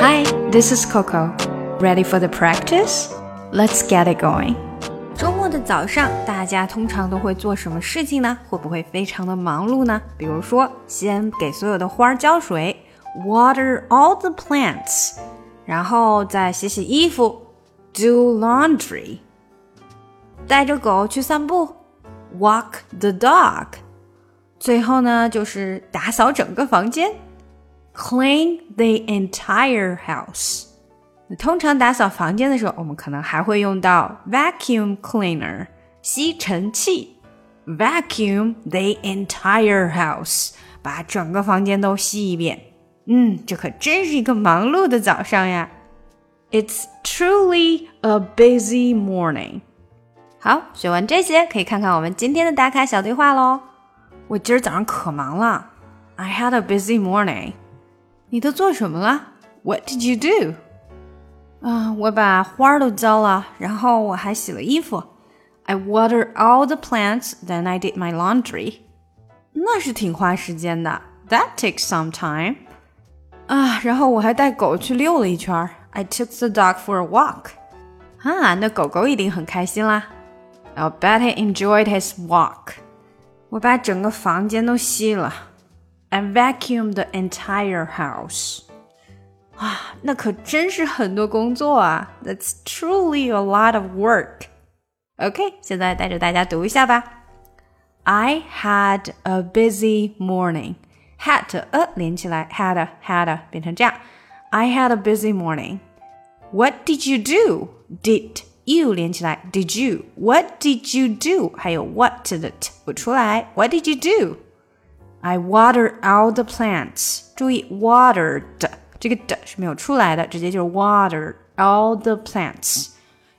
Hi, this is Coco. Ready for the practice? Let's get it going. 周末的早上，大家通常都会做什么事情呢？会不会非常的忙碌呢？比如说，先给所有的花儿浇水，water all the plants，然后再洗洗衣服，do laundry，带着狗去散步，walk the dog，最后呢就是打扫整个房间 ，clean the entire house。通常打扫房间的时候，我们可能还会用到 vacuum cleaner 吸尘器，vacuum the entire house 把整个房间都吸一遍。嗯，这可真是一个忙碌的早上呀。It's truly a busy morning。好，学完这些，可以看看我们今天的打卡小对话喽。我今儿早上可忙了，I had a busy morning。 你都做什么了？What did you do？啊，我把花儿都浇了，然后我还洗了衣服。I watered all the plants, then I did my laundry。那是挺花时间的，That takes some time。啊，然后我还带狗去溜了一圈。I took the dog for a walk。啊，那狗狗一定很开心啦。I bet he enjoyed his walk。我把整个房间都吸了。I vacuumed the entire house。啊，那可真是很多工作啊！That's truly a lot of work. OK，现在带着大家读一下吧。I had a busy morning. Had a 连起来，had a, had a 变成这样。I had a busy morning. What did you do? Did you 连起来，Did you? What did you do? 还有 what 的 t 不出来。What did you do? I watered all the plants. 注意 watered。这个的是没有出来的，直接就是 water all the plants。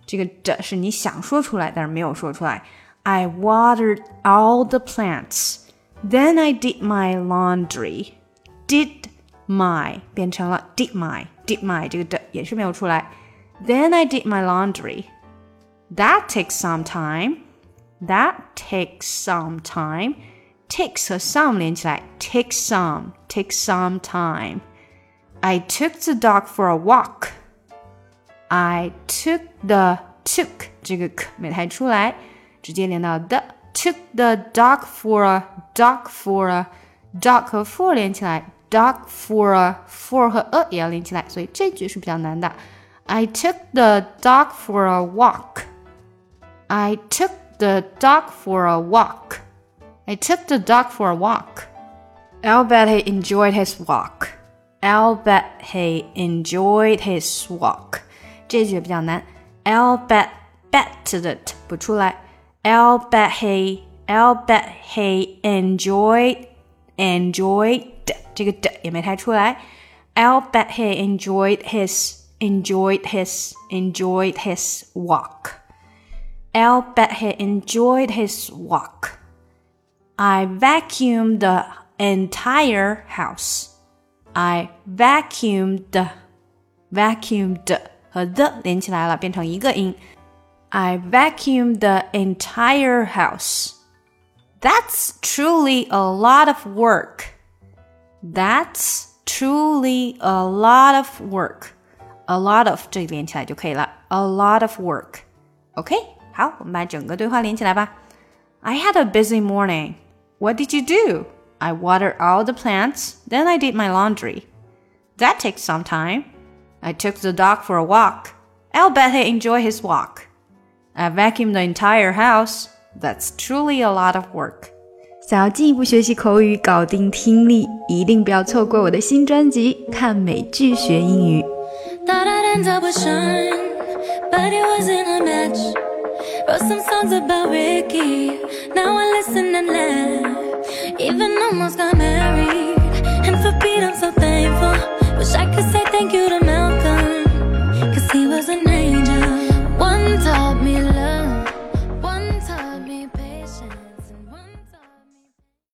这个的是你想说出来，但是没有说出来。I watered all the plants. Then I did my laundry. Did my 变成了 did my did my 这个的也是没有出来。Then I did my laundry. That takes some time. That takes some time. Takes 和 some 连起来，takes some, takes some time. I took the dog for a walk. I took the took 这个 k 没太出来，直接连到 the took the dog for a dog for a dog 和 for 连起来，dog for a for 和 a 也要连起来，所以这句是比较难的。I took the dog for a walk. I took the dog for a walk. I took the dog for a walk. I'll bet he enjoyed his walk. I'll bet he enjoyed his walk。这句比较难。I'll bet bet 的 t 不出来。I'll bet he I'll bet he enjoyed enjoyed 这个的也没太出来。I'll bet he enjoyed his enjoyed his enjoyed his walk. I'll bet he enjoyed his walk. I vacuumed the entire house. I vacuumed, vacuumed 和 the 连起来了，变成一个音。I vacuumed the entire house. That's truly a lot of work. That's truly a lot of work. A lot of 这里连起来就可以了。A lot of work. OK，好，我们把整个对话连起来吧。I had a busy morning. What did you do? I watered all the plants, then I did my laundry. That takes some time. I took the dog for a walk. I'll bet he enjoyed his walk. I vacuumed the entire house. That's truly a lot of work. 想要进一步学习口语，搞定听力，一定不要错过我的新专辑《看美剧学英语》。Thought I'd end up with Sean, but it wasn't a match. Wrote some songs about Ricky. Now I listen and laugh. Even almost got married. And for Pete, I'm so thankful. Wish I could say thank you to Mel.